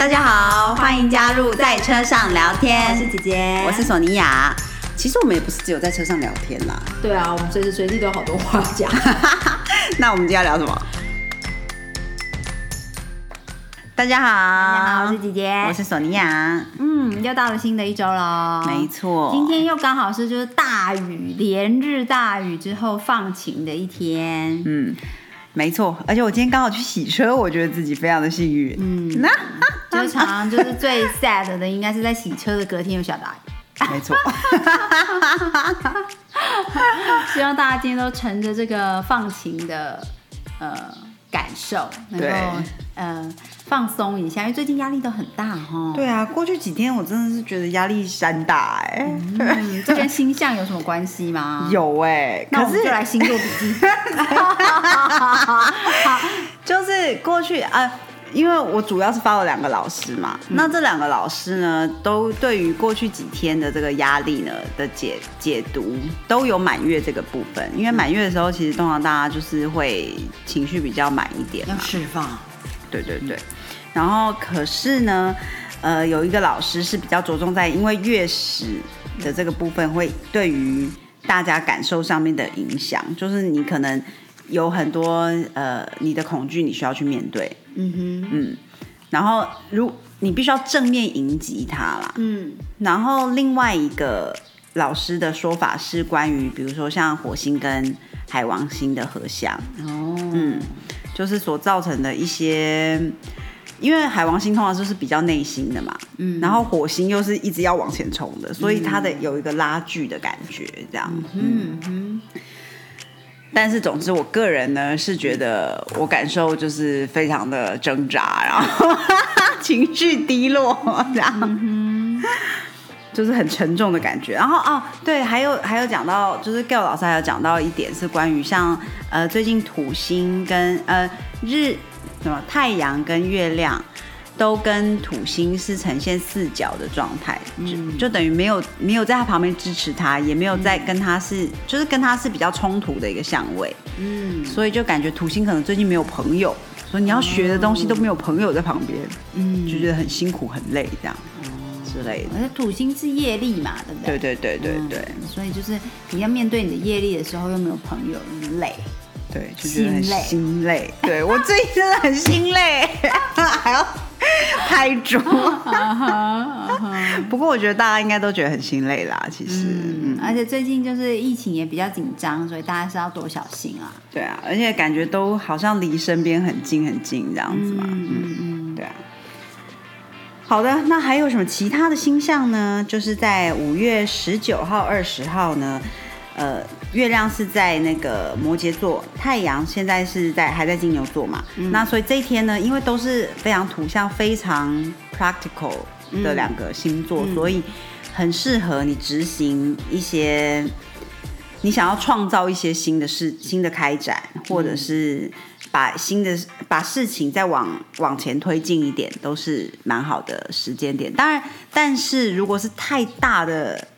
大家好，欢迎加入在车上聊天。我是姐姐，我是索尼娅。其实我们也不是只有在车上聊天啦。对啊，我们随时随地都有好多话讲。那我们今天要聊什么？大家好，大家好，我是姐姐，我是索尼娅。嗯，又到了新的一周了，没错。今天又刚好是就是大雨，连日大雨之后放晴的一天。嗯，没错。而且我今天刚好去洗车，我觉得自己非常的幸运。嗯，那就是常常就是最 sad 的，应该是在洗车的隔天有小打雨。没错。希望大家今天都乘着这个放晴的呃感受，能够呃。放松一下，因为最近压力都很大哈。对啊，过去几天我真的是觉得压力山大哎。嗯，这跟星象有什么关系吗？有哎，可是就来星座笔记。就是过去啊，因为我主要是发了两个老师嘛，那这两个老师呢，都对于过去几天的这个压力呢的解解读都有满月这个部分，因为满月的时候，其实通常大家就是会情绪比较满一点，要释放。对对对。然后，可是呢，呃，有一个老师是比较着重在，因为月食的这个部分会对于大家感受上面的影响，就是你可能有很多呃你的恐惧，你需要去面对，嗯哼，嗯，然后如你必须要正面迎击它啦，嗯，然后另外一个老师的说法是关于，比如说像火星跟海王星的合相，哦，嗯，就是所造成的一些。因为海王星通常就是比较内心的嘛，嗯，然后火星又是一直要往前冲的，所以它的有一个拉锯的感觉，这样，嗯哼。但是总之，我个人呢是觉得我感受就是非常的挣扎，然后 情绪低落，这样，就是很沉重的感觉。然后哦，对，还有还有讲到，就是 Gail 老师还有讲到一点是关于像呃最近土星跟呃日。什么太阳跟月亮都跟土星是呈现四角的状态，就就等于没有没有在他旁边支持他，也没有在跟他是就是跟他是比较冲突的一个相位，嗯，所以就感觉土星可能最近没有朋友，所以你要学的东西都没有朋友在旁边，嗯，就觉得很辛苦很累这样之类的。而且土星是业力嘛，对不对？对对对对对，所以就是你要面对你的业力的时候，又没有朋友，累。对，就觉得很心累。对我最近真的很心累，还要拍桌。不过我觉得大家应该都觉得很心累啦，其实。嗯，而且最近就是疫情也比较紧张，所以大家是要多小心啊。对啊，而且感觉都好像离身边很近很近这样子嘛。嗯嗯，对啊。好的，那还有什么其他的星象呢？就是在五月十九号、二十号呢。呃，月亮是在那个摩羯座，太阳现在是在还在金牛座嘛？那所以这一天呢，因为都是非常图像、非常 practical 的两个星座，所以很适合你执行一些你想要创造一些新的事、新的开展，或者是把新的把事情再往往前推进一点，都是蛮好的时间点。当然，但是如果是太大的。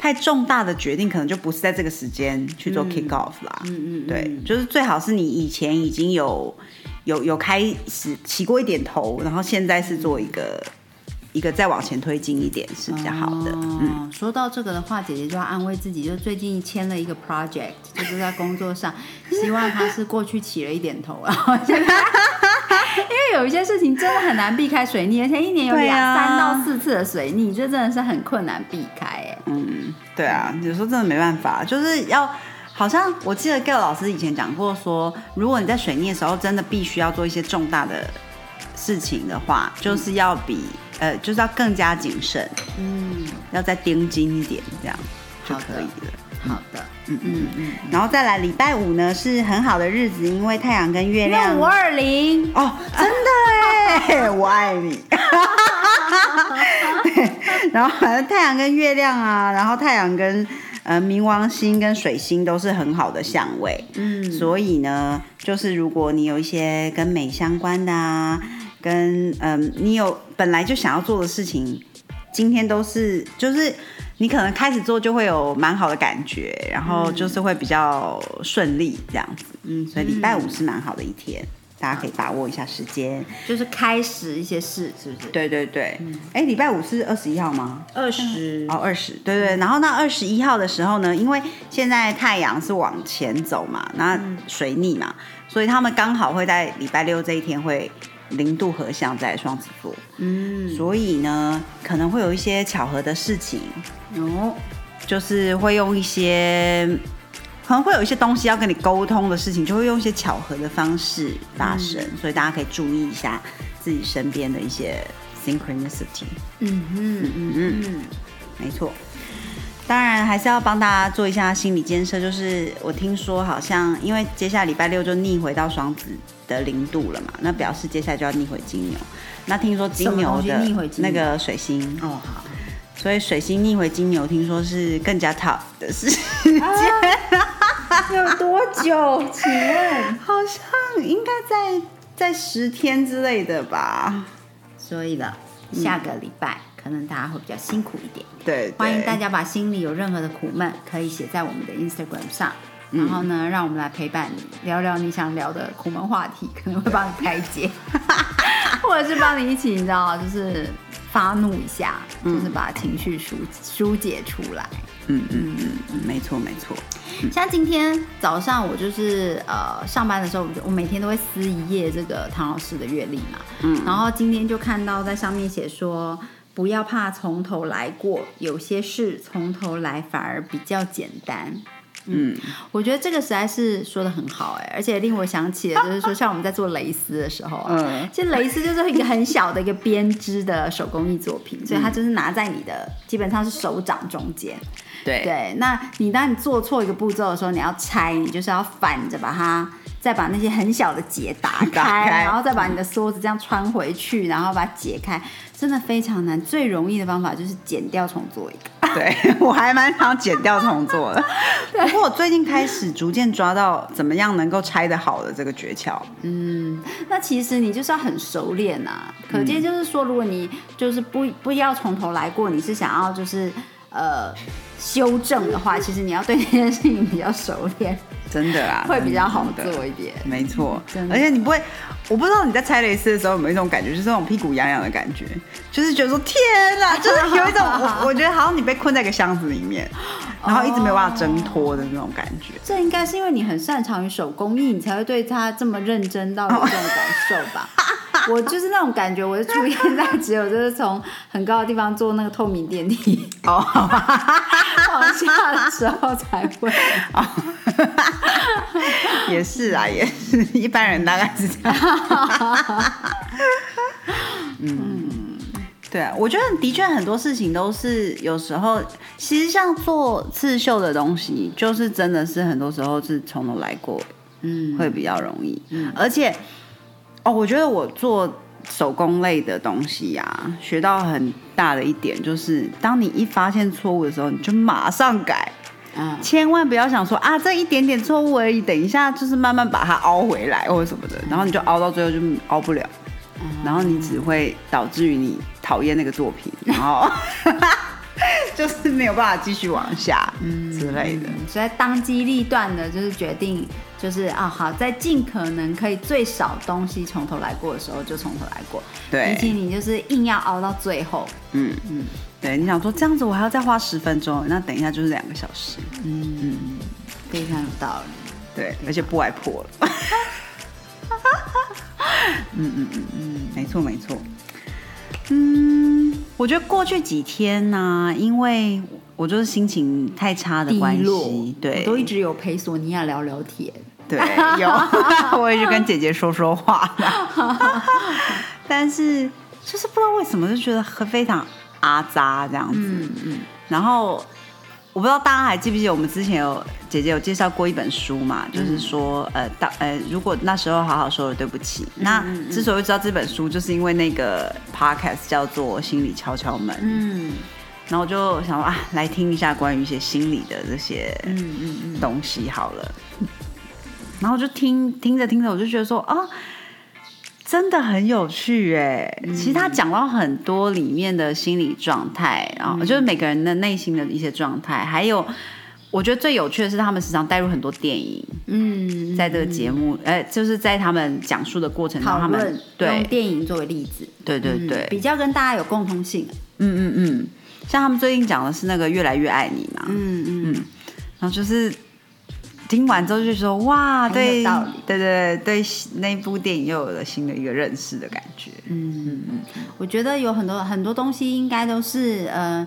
太重大的决定可能就不是在这个时间去做 kick off 啦。嗯嗯，对，就是最好是你以前已经有有有开始起过一点头，然后现在是做一个一个再往前推进一点是比较好的。嗯，说到这个的话，姐姐就要安慰自己，就最近签了一个 project，就是在工作上，希望他是过去起了一点头，然 后现在。因为有一些事情真的很难避开水逆，而且一年有两三到四次的水逆，这真的是很困难避开。哎，嗯，对啊，有时候真的没办法，就是要好像我记得 Gail 老师以前讲过，说如果你在水逆的时候真的必须要做一些重大的事情的话，就是要比呃，就是要更加谨慎，嗯，要再盯紧一点，这样就可以了。好的，嗯嗯嗯，然后再来礼拜五呢是很好的日子，因为太阳跟月亮五二零。哦，真的哎，我爱你。然后反正太阳跟月亮啊，然后太阳跟呃冥王星跟水星都是很好的相位，嗯，所以呢，就是如果你有一些跟美相关的啊，跟嗯你有本来就想要做的事情，今天都是就是。你可能开始做就会有蛮好的感觉，然后就是会比较顺利这样子，嗯，所以礼拜五是蛮好的一天。大家可以把握一下时间。就是开始一些事，是不是？对对对，哎、礼拜五是二十一号吗？二十哦，二十，对对。然后那二十一号的时候呢，因为现在太阳是往前走嘛，那水逆嘛，所以他们刚好会在礼拜六这一天会零度合相在双子座，嗯，所以呢，可能会有一些巧合的事情，哦，就是会用一些。可能会有一些东西要跟你沟通的事情，就会用一些巧合的方式发生，所以大家可以注意一下自己身边的一些 synchronicity。嗯嗯嗯嗯，没错。当然还是要帮大家做一下心理建设，就是我听说好像因为接下来礼拜六就逆回到双子的零度了嘛，那表示接下来就要逆回金牛。那听说金牛的逆回金牛那个水星，哦好，所以水星逆回金牛，听说是更加 tough 的事情。有多久？请问？好像应该在在十天之类的吧？所以了，下个礼拜可能大家会比较辛苦一点。对，对欢迎大家把心里有任何的苦闷，可以写在我们的 Instagram 上，然后呢，让我们来陪伴你，聊聊你想聊的苦闷话题，可能会帮你开解，或者是帮你一起，你知道，就是发怒一下，就是把情绪疏疏解出来。嗯嗯嗯嗯，没错没错。像今天早上我就是呃上班的时候，我就我每天都会撕一页这个唐老师的阅历嘛，嗯，然后今天就看到在上面写说，不要怕从头来过，有些事从头来反而比较简单。嗯，我觉得这个实在是说的很好哎，而且令我想起了，就是说像我们在做蕾丝的时候啊，嗯其实蕾丝就是一个很小的一个编织的手工艺作品，所以它就是拿在你的基本上是手掌中间，对。对，那你当你做错一个步骤的时候，你要拆，你就是要反着把它，再把那些很小的结打开，打开然后再把你的梭子这样穿回去，然后把它解开，真的非常难。最容易的方法就是剪掉重做一个。对 我还蛮想剪掉重做的，不过我最近开始逐渐抓到怎么样能够拆得好的这个诀窍。嗯，那其实你就是要很熟练呐、可见就是说，如果你就是不不要从头来过，你是想要就是呃修正的话，其实你要对这件事情比较熟练，真的啊，会比较好的做一点。没错而且你不会，我不知道你在拆蕾丝的时候有没有一种感觉，就是那种屁股痒痒的感觉，就是觉得说天哪，就是有一种 我我觉得好像你被困在一个箱子里面，然后一直没有办法挣脱的那种感觉。这应该是因为你很擅长于手工艺，你才会对它这么认真到有这种感受吧？我就是那种感觉，我就出现在只有就是从很高的地方坐那个透明电梯。哦，好吧，往下的时候才会。哦，也是啊，也是，一般人大概是这样。嗯，对啊，我觉得的确很多事情都是有时候，其实像做刺绣的东西，就是真的是很多时候是从头来过，嗯，会比较容易。而且，哦，我觉得我做手工类的东西啊，学到很大的一点就是，当你一发现错误的时候，你就马上改。嗯，千万不要想说啊，这一点点错误而已，等一下就是慢慢把它凹回来或者什么的，然后你就凹到最后就凹不了，然后你只会导致于你讨厌那个作品，然后 就是没有办法继续往下嗯。之类的。所以当机立断的，就是决定，就是啊，好，在尽可能可以最少东西从头来过的时候，就从头来过。对比起你就是硬要熬到最后，嗯嗯，对，你想说这样子我还要再花十分钟，那等一下就是两个小时，嗯嗯非常有道理。对，而且不外破了。嗯嗯嗯嗯，没错没错。嗯，我觉得过去几天呢、因为我就是心情太差的关系，对，我都一直有陪索尼娅聊聊天。对，有，我也去跟姐姐说说话啦 但是就是不知道为什么就觉得很非常阿扎这样子，嗯嗯，然后我不知道大家还记不记得我们之前有姐姐有介绍过一本书嘛，嗯。就是说呃当呃如果那时候好好说了对不起，那之所以知道这本书，就是因为那个 podcast 叫做心理敲敲门，嗯。然后我就想说啊来听一下关于一些心理的这些嗯嗯嗯，东西好了。然后就听听着听着，我就觉得说啊，真的很有趣哎。其实他讲到很多里面的心理状态，然后就是每个人的内心的一些状态，还有我觉得最有趣的是，他们时常带入很多电影，嗯，在这个节目，呃，就是在他们讲述的过程中，他们对。电影作为例子，对对对，比较跟大家有共通性。嗯嗯嗯，像他们最近讲的是那个越来越爱你嘛，嗯。嗯，然后就是听完之后就说哇，对道理对对对，那部电影又有了新的一个认识的感觉嗯嗯。我觉得有很多很多东西应该都是呃，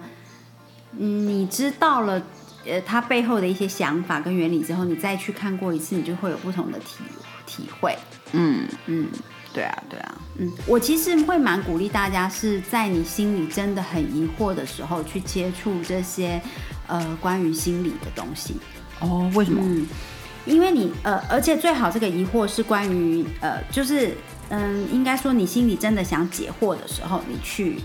嗯，你知道了。呃，它背后的一些想法跟原理之后，你再去看过一次，你就会有不同的体体会。嗯，嗯对啊对啊，嗯，我其实会蛮鼓励大家，是在你心里真的很疑惑的时候，去接触这些呃关于心理的东西。哦，为什么？嗯，因为你呃，而且最好这个疑惑是关于呃，就是嗯，应该说你心里真的想解惑的时候，你去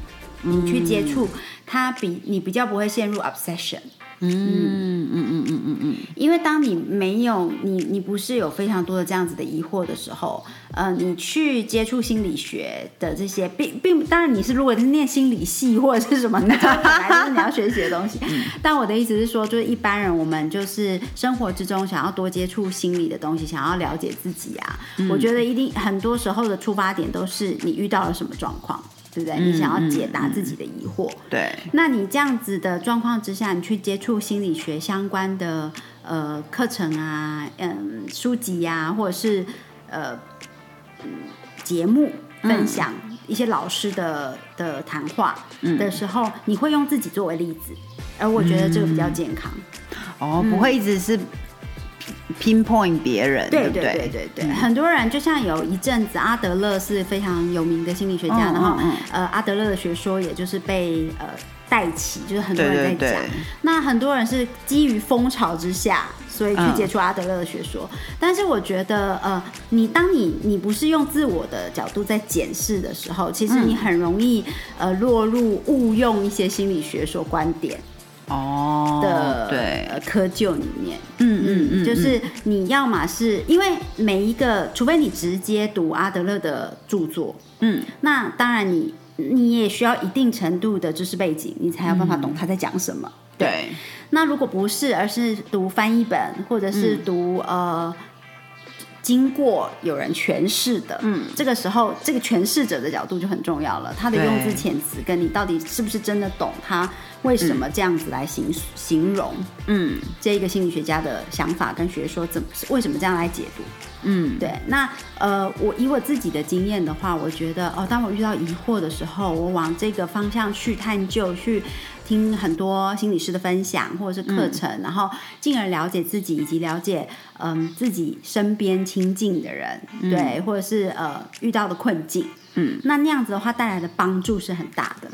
你去接触它，比你比较不会陷入 obsession。嗯嗯嗯嗯嗯嗯，因为当你没有你你不是有非常多的这样子的疑惑的时候，呃，你去接触心理学的这些，并并当然你是如果是念心理系或者是什么，那 这本来就是你要学习的东西。但我的意思是说，就是一般人我们就是生活之中想要多接触心理的东西，想要了解自己啊，我觉得一定很多时候的出发点都是你遇到了什么状况。对不对？你想要解答自己的疑惑，对，那你这样子的状况之下，你去接触心理学相关的呃课程啊，嗯，书籍呀、或者是呃嗯节目分享一些老师的的谈话的时候，你会用自己作为例子，而我觉得这个比较健康。哦，不会一直是 pinpoint 别人，对对对对对，很多人就像有一阵子，阿德勒是非常有名的心理学家，然后呃，阿德勒的学说也就是被呃带起，就是很多人在讲。那很多人是基于风潮之下，所以去接触阿德勒的学说。但是我觉得，呃，你当你你不是用自我的角度在检视的时候，其实你很容易呃落入误用一些心理学说观点。哦的对，呃窠臼里面，嗯嗯嗯，就是你要么是因为每一个，除非你直接读阿德勒的著作，嗯，那当然你你也需要一定程度的知识背景，你才有办法懂他在讲什么。对，那如果不是，而是读翻译本，或者是读、呃。经过有人诠释的，嗯，这个时候这个诠释者的角度就很重要了。他的用字遣词跟你到底是不是真的懂他为什么这样子来形形容，嗯。这一个心理学家的想法跟学说怎么为什么这样来解读？嗯，对，那呃，我以我自己的经验的话，我觉得哦，当我遇到疑惑的时候，我往这个方向去探究，去听很多心理师的分享或者是课程，然后进而了解自己，以及了解嗯自己身边亲近的人，对，或者是呃遇到的困境，嗯，那那样子的话带来的帮助是很大的。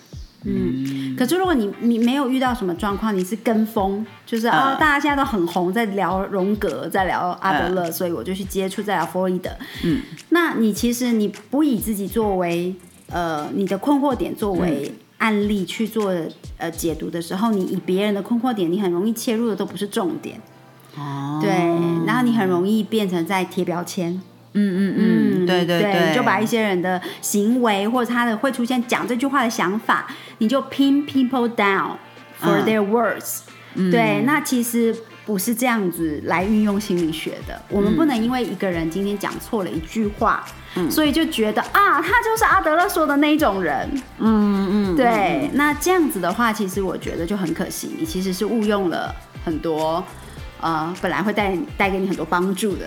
嗯，可是如果你你没有遇到什么状况，你是跟风，就是、哦，嗯大家现在都很红，在聊荣格，在聊阿德勒，所以我就去接触，在聊弗洛伊德。嗯，那你其实你不以自己作为呃你的困惑点作为案例去做呃解读的时候，你以别人的困惑点，你很容易切入的都不是重点，哦，对，然后你很容易变成在贴标签。嗯嗯嗯，对对对，就把一些人的行为或者他的会出现讲这句话的想法，你就 pin people down for 嗯。their words、对，那其实不是这样子来运用心理学的。我们不能因为一个人今天讲错了一句话，所以就觉得啊，他就是阿德勒说的那一种人。嗯嗯，对，那这样子的话，其实我觉得就很可惜，你其实是误用了很多呃本来会带带给你很多帮助的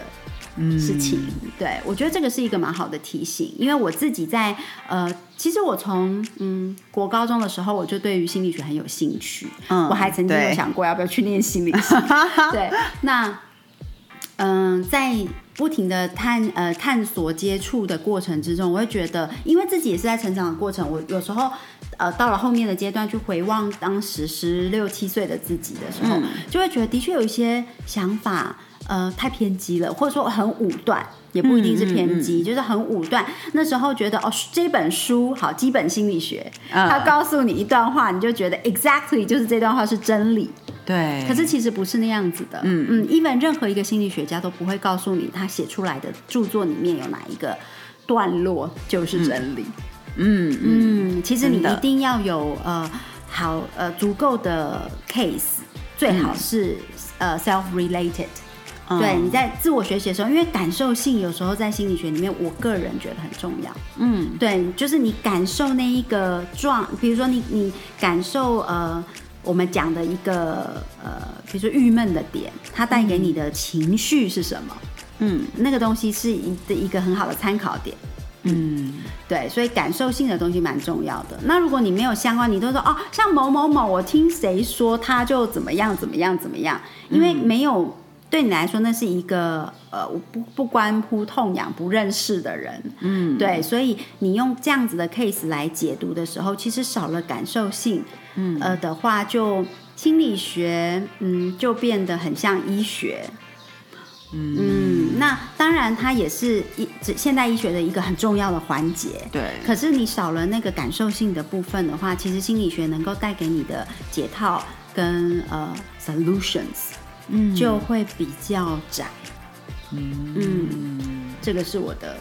事情。对我觉得这个是一个蛮好的提醒，因为我自己在呃，其实我从嗯国高中的时候，我就对于心理学很有兴趣，嗯我还曾经有想过要不要去念心理学。对，那嗯、在不停的探呃探索接触的过程之中，我会觉得，因为自己也是在成长的过程，我有时候呃到了后面的阶段去回望当时十六七岁的自己的时候，嗯就会觉得的确有一些想法呃太偏激了，或者说很武断。也不一定是偏激，就是很武断。那时候觉得哦，这本书好，基本心理学，嗯它告诉你一段话，你就觉得 exactly 就是这段话是真理。对，可是其实不是那样子的，嗯嗯，even 任何一个心理学家都不会告诉你他写出来的著作里面有哪一个段落就是真理。嗯嗯嗯，其实你一定要有呃好呃足够的 case，最好是、呃 self related。嗯对，你在自我学习的时候，因为感受性有时候在心理学里面，我个人觉得很重要。嗯对，就是你感受那一个状，比如说你你感受呃，我们讲的一个呃，比如说郁闷的点，它带给你的情绪是什么？嗯那个东西是一的一个很好的参考点。嗯对，所以感受性的东西蛮重要的。那如果你没有相关，你都说哦，像某某某，我听谁说他就怎么样怎么样怎么样，因为没有对你来说那是一个呃不不关乎痛痒不认识的人，嗯，对，所以你用这样子的 case 来解读的时候，其实少了感受性，嗯呃的话就心理学嗯就变得很像医学。嗯，那当然，它也是医现代医学的一个很重要的环节。对，可是你少了那个感受性的部分的话，其实心理学能够带给你的解套跟呃 solutions 嗯。就会比较窄。嗯，这个是我的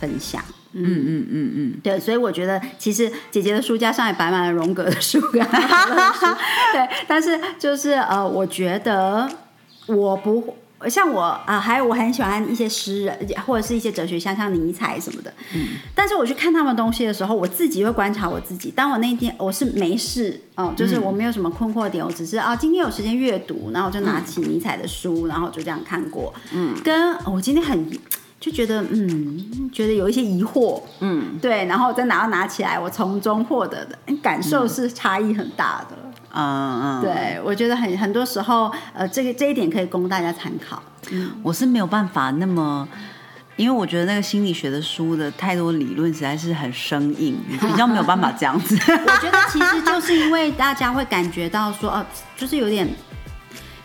分享。嗯。嗯嗯嗯，对，所以我觉得其实姐姐的书架上也摆满了荣格的书跟哈佛的书，对，但是就是呃，我觉得我不像我啊、还有我很喜欢一些诗人或者是一些哲学家，像尼采什么的。嗯，但是我去看他们东西的时候，我自己会观察我自己。当我那天我是没事哦、就是我没有什么困惑点，我只是啊今天有时间阅读，然后我就拿起尼采的书，然后就这样看过。嗯，跟哦我今天很。就觉得嗯，觉得有一些疑惑，嗯对，然后再拿到拿起来，我从中获得的感受是差异很大的。嗯嗯嗯，对，我觉得很很多时候，呃，这个这一点可以供大家参考。我是没有办法那么。因为我觉得那个心理学的书的太多理论实在是很生硬，比较没有办法这样子。我觉得其实就是因为大家会感觉到说，哦、就是有点。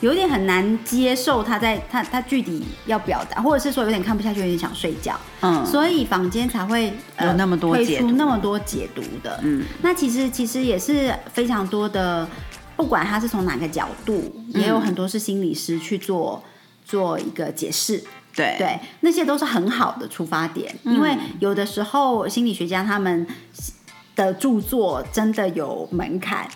有点很难接受他在他他具体要表达，或者是说有点看不下去，有点想睡觉，嗯，所以坊间才会、呃、有那么多推解读。出那么多解读的。嗯，那其实其实也是非常多的，不管他是从哪个角度，也有很多是心理师去做做一个解释。对。对，那些都是很好的出发点，嗯。因为有的时候心理学家他们的著作真的有门槛，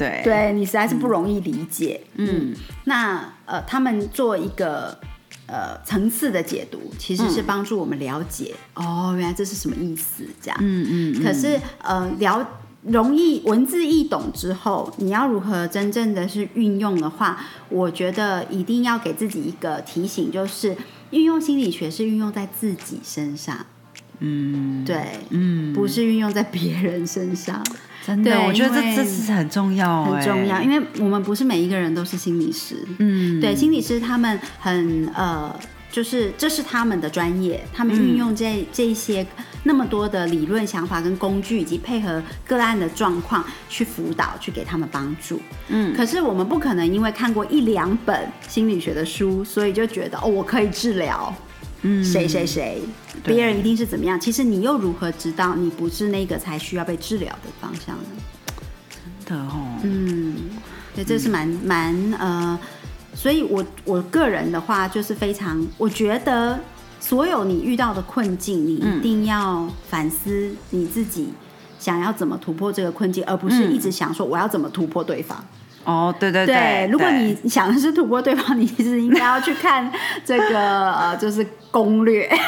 对对你实在是不容易理解。嗯，那呃，他们做一个呃层次的解读，其实是帮助我们了解、哦，原来这是什么意思这样。嗯嗯嗯，可是呃了。容易文字易懂之后，你要如何真正的是运用的话，我觉得一定要给自己一个提醒，就是运用心理学是运用在自己身上，嗯对，嗯，不是运用在别人身上。真的，对我觉得这这是很重要，很重要，哎因为我们不是每一个人都是心理师。嗯，对，心理师他们很呃，就是这是他们的专业，他们运用这、这一些那么多的理论想法跟工具，以及配合个案的状况去辅导，去给他们帮助。嗯可是我们不可能因为看过一两本心理学的书，所以就觉得哦，我可以治疗。嗯谁谁谁，别人一定是怎么样？其实你又如何知道你不是那个才需要被治疗的方向呢？真的哦，嗯，对，这是蛮蛮呃，所以我我个人的话就是非常，我觉得所有你遇到的困境，你一定要反思你自己想要怎么突破这个困境，而不是嗯一直想说我要怎么突破对方。哦，对对对，如果你想的是突破对方，你其实应该要去看这个呃，就是攻略。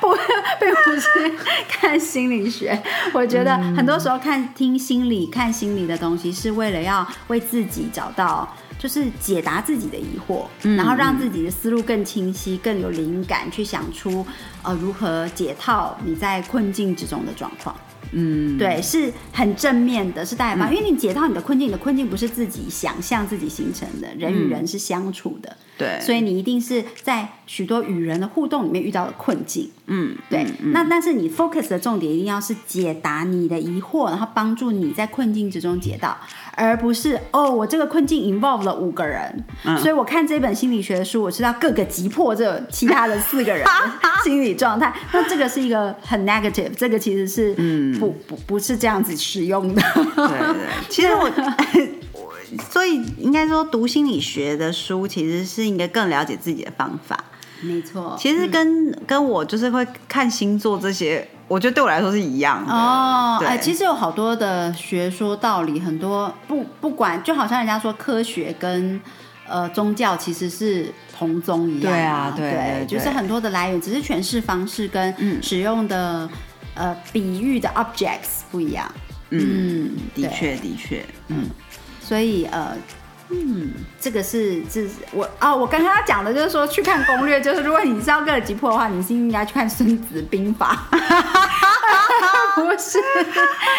不，并不是看心理学。我觉得很多时候看听心理、看心理的东西，是为了要为自己找到，就是解答自己的疑惑，然后让自己的思路更清晰、更有灵感，去想出呃如何解套你在困境之中的状况。嗯，对，是很正面的，是带来帮，因为你解套你的困境，你的困境不是自己想象自己形成的，人与人是相处的，对，所以你一定是在许多与人的互动里面遇到的困境。嗯，对，嗯那但是你 focus 的重点一定要是解答你的疑惑，然后帮助你在困境之中解到，而不是哦，我这个困境 involve 了五个人，所以我看这本心理学的书，我知道各个击破这其他的四个人的 心理状态，那这个是一个很 negative，这个其实是不不不是这样子使用的。对对，其实我我所以应该说读心理学的书，其实是应该更了解自己的方法。没错，其实跟、跟我就是会看星座这些，我觉得对我来说是一样的哦，对哎，其实有好多的学说道理，很多不不管，就好像人家说科学跟呃宗教其实是同宗一样对啊对就是很多的来源，只是诠释方式跟嗯。使用的、呃比喻的 objects 不一样，嗯，的确的确，嗯。所以呃。嗯，这个是这是我啊，我刚刚要讲的就是说去看攻略，就是如果你是要个急迫的话，你是应该去看《孙子兵法》，不是？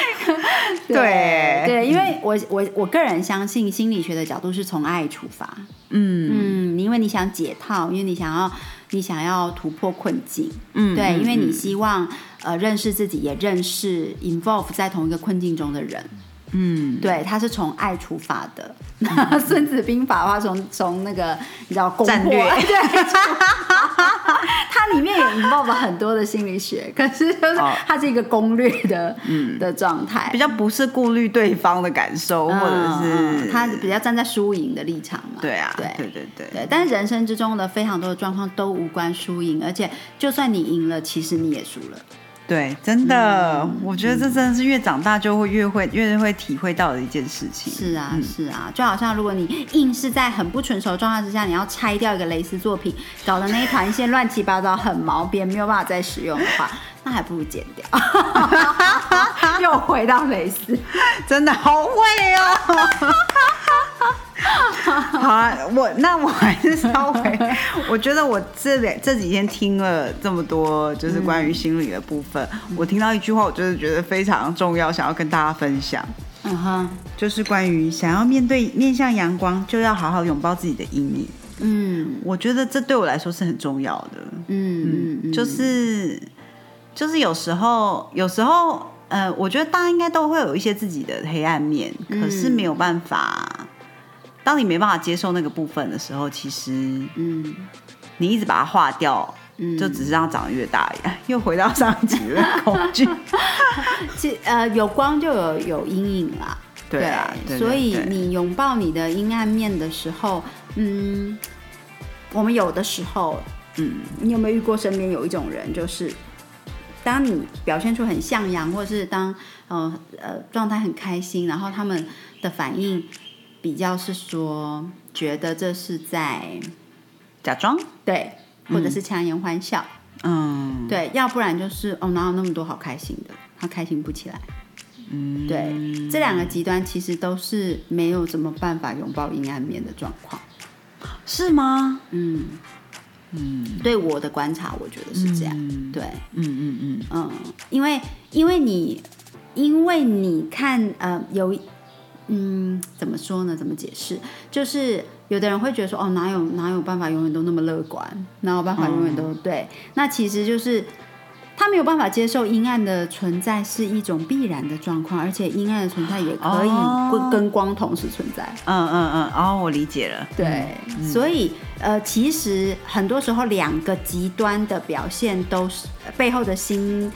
对对，因为我我我个人相信心理学的角度是从爱出发，嗯。嗯，因为你想解套，因为你想要你想要突破困境，嗯对，因为你嗯。希望呃认识自己，也认识 involve 在同一个困境中的人，嗯，对，他是从爱出发的。那 《孙子兵法》的话，从从那个你知道攻战略 对，它里面也 involve 了很多的心理学，可是就是哦它是一个攻略的、嗯的状态比。较不是顾虑对方的感受，或者嗯是他比较站在输赢的立场嘛？对啊，对对对对，对，但是人生之中的非常多的状况都无关输赢，而且就算你赢了，其实你也输了。对，真的，嗯我觉得这真的是越长大就会越会越会体会到的一件事情。是啊，是啊，就好像如果你硬是在很不成熟的状态之下，你要拆掉一个蕾丝作品，搞得那一团线乱七八糟，很毛边，没有办法再使用的话，那还不如剪掉。又回到蕾丝，真的好会哦。好啊，我那我还是稍微，我觉得我这两这几天听了这么多，就是关于心理的部分，我听到一句话，我就是觉得非常重要，想要跟大家分享，嗯哼，就是关于想要面对面向阳光，就要好好拥抱自己的阴影。嗯我觉得这对我来说是很重要的。嗯嗯嗯，就是就是有时候有时候呃，我觉得大家应该都会有一些自己的黑暗面，嗯可是没有办法。当你没办法接受那个部分的时候，其实嗯你一直把它化掉，嗯，就只是让它长得越大一样。又回到上一集的恐惧，其呃有光就有有阴影啦。对啊，对所以你拥抱你的阴暗面的时候，嗯，我们有的时候，嗯你有没有遇过身边有一种人，就是当你表现出很向阳，或是当呃呃状态很开心，然后他们的反应比较是说，觉得这是在假装，对，或者是强颜欢笑，嗯，对，要不然就是哦哪有那么多好开心的，他开心不起来。嗯，对，这两个极端其实都是没有什么办法拥抱阴暗面的状况。是吗？嗯。嗯。对我的观察，我觉得是这样。嗯。对，嗯嗯嗯，嗯，因为因为你因为你看呃有嗯怎么说呢？怎么解释？就是有的人会觉得说哦哪有哪有办法永远都那么乐观，哪有办法永远都、对？那其实就是。他没有办法接受阴暗的存在是一种必然的状况，而且阴暗的存在也可以哦跟跟光同时存在。嗯嗯嗯，哦，我理解了，对，所以呃，其实很多时候两个极端的表现都是背后的心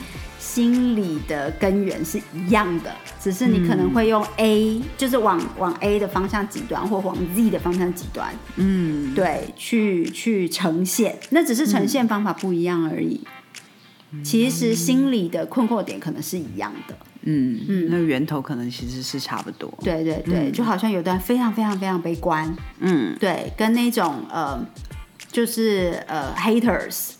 心理的根源是一样的，只是你可能会用 A，、就是往往 A 的方向极端，或往 Z 的方向极端，嗯，对，去去呈现，那只是呈现方法不一样而已。其实心理的困惑点可能是一样的，嗯嗯，那个源头可能其实是差不多，对对对，就好像有段非常非常非常悲观，嗯。对，跟那种呃，就是呃 haters，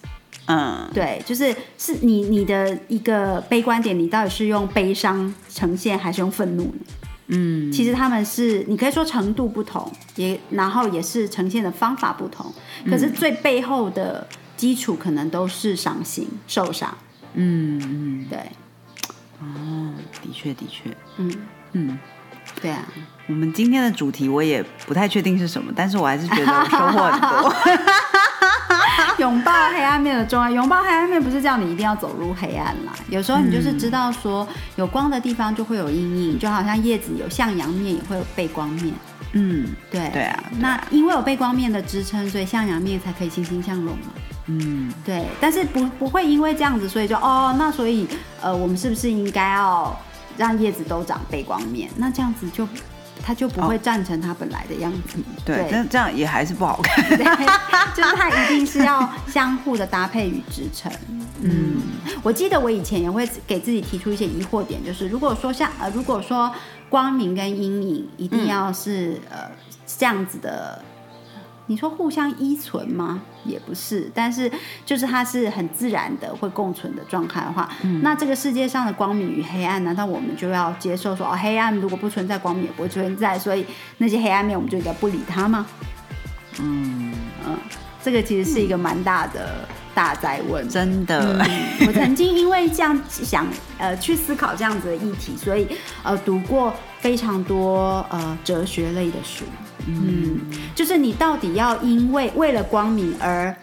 嗯对，就是是你你的一个悲观点，你到底是用悲伤呈现还是用愤怒呢？嗯，其实他们是你可以说程度不同，也然后也是呈现的方法不同，可是最背后的基础可能都是伤心、受伤。嗯嗯，对，哦，的确的确，嗯，嗯。对啊，我们今天的主题我也不太确定是什么，但是我还是觉得我收获很多。拥抱黑暗面的重要。拥抱黑暗面不是叫你一定要走入黑暗啦，有时候你就是知道说有光的地方就会有阴影，就好像叶子有向阳面也会有背光面。嗯对对啊那因为有背光面的支撑，所以向阳面才可以欣欣向荣嘛。嗯对，但是不不会因为这样子，所以就哦，那所以呃，我们是不是应该要让叶子都长背光面？那这样子就它就不会站成它本来的样子。对，但这样也还是不好看。对，就是它一定是要相互的搭配与支撑。嗯，我记得我以前也会给自己提出一些疑惑点，就是如果说像呃，如果说光明跟阴影一定要是、呃这样子的。你说互相依存吗？也不是，但是就是它是很自然的会共存的状态的话，那这个世界上的光明与黑暗，难道我们就要接受说哦，黑暗如果不存在，光明也不会存在，所以那些黑暗面我们就应该不理它吗？嗯嗯，这个其实是一个蛮大的大灾问，真的。我曾经因为这样想，呃，去思考这样子的议题，所以呃，读过非常多呃哲学类的书。嗯，就是你到底要因为为了光明而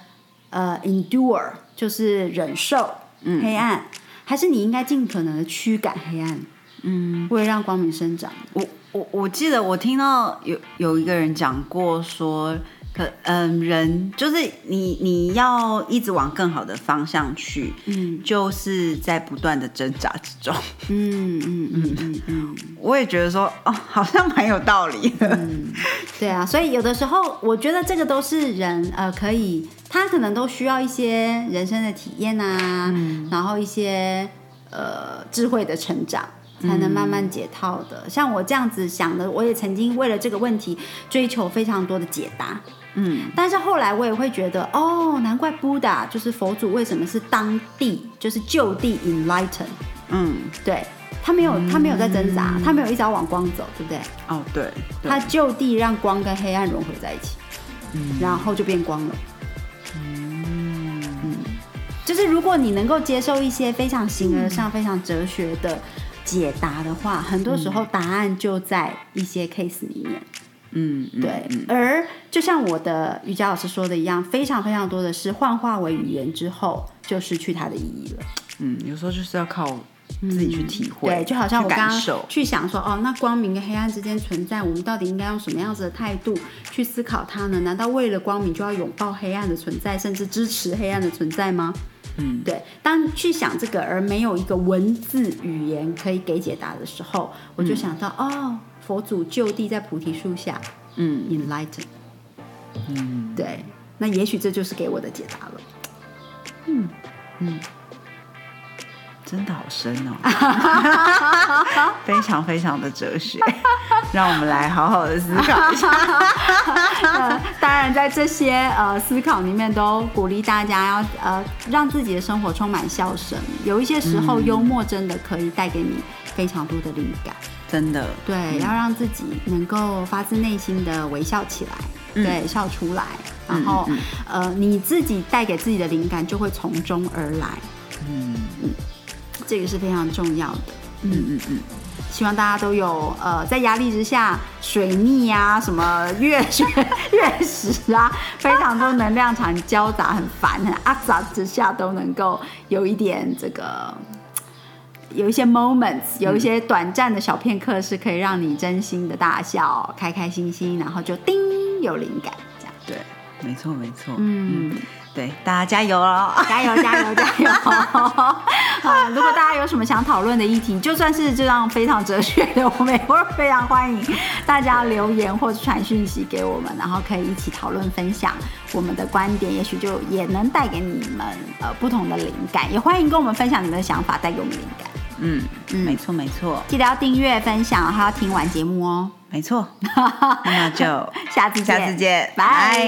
呃 endure，就是忍受黑暗，还是你应该尽可能的驱赶黑暗？嗯，为了让光明生长。我我我记得我听到有有一个人讲过说。可嗯，人就是你，你要一直往更好的方向去，嗯，就是在不断的挣扎之中，嗯嗯嗯嗯嗯，我也觉得说，哦，好像蛮有道理的，嗯，对啊，所以有的时候我觉得这个都是人呃，可以，他可能都需要一些人生的体验啊，然后一些呃智慧的成长。才能慢慢解套的。像我这样子想的，我也曾经为了这个问题追求非常多的解答。嗯，但是后来我也会觉得，哦，难怪 Buddha 就是佛祖为什么是当地就是就地 enlighten。嗯，对他没有他没有在挣扎，他没有一直要往光走，对不对？哦，对，他就地让光跟黑暗融合在一起，嗯，然后就变光了。嗯嗯，就是如果你能够接受一些非常形而上、非常哲学的。解答的话，很多时候答案就在一些 case 里面。嗯，对。而就像我的瑜伽老师说的一样，非常非常多的是幻化为语言之后，就失去它的意义了。嗯，有时候就是要靠自己去体会。对，就好像我刚刚去想说，哦，那光明跟黑暗之间存在，我们到底应该用什么样子的态度去思考它呢？难道为了光明就要拥抱黑暗的存在，甚至支持黑暗的存在吗？嗯，对。当去想这个而没有一个文字语言可以给解答的时候，我就想到哦，佛祖就地在菩提树下，嗯，enlighten，嗯，对。那也许这就是给我的解答了。嗯嗯。真的好深哦，非常非常的哲学，让我们来好好的思考一下。当然，在这些呃思考里面，都鼓励大家要呃让自己的生活充满笑声。有一些时候，幽默真的可以带给你非常多的灵感。真的，对，要让自己能够发自内心的微笑起来，对，笑出来，然后呃你自己带给自己的灵感就会从中而来。嗯嗯。这个是非常重要的，嗯嗯嗯，希望大家都有呃，在压力之下，水逆啊，什么月水月食啊，非常多能量场交杂，很烦，很阿杂之下，都能够有一点这个，有一些 moments，有一些短暂的小片刻，是可以让你真心的大笑，开开心心，然后就叮有灵感，这样。对，没错没错，嗯。对，大家加油哦！加油，加油，加油！啊，如果大家有什么想讨论的议题，就算是这样非常哲学的，我们也会非常欢迎大家留言或者传讯息给我们，然后可以一起讨论分享我们的观点，也许就也能带给你们呃不同的灵感。也欢迎跟我们分享你们的想法，带给我们灵感。嗯嗯，没错没错，记得要订阅、分享，还要听完节目哦。没错，那就 下次下次见，拜。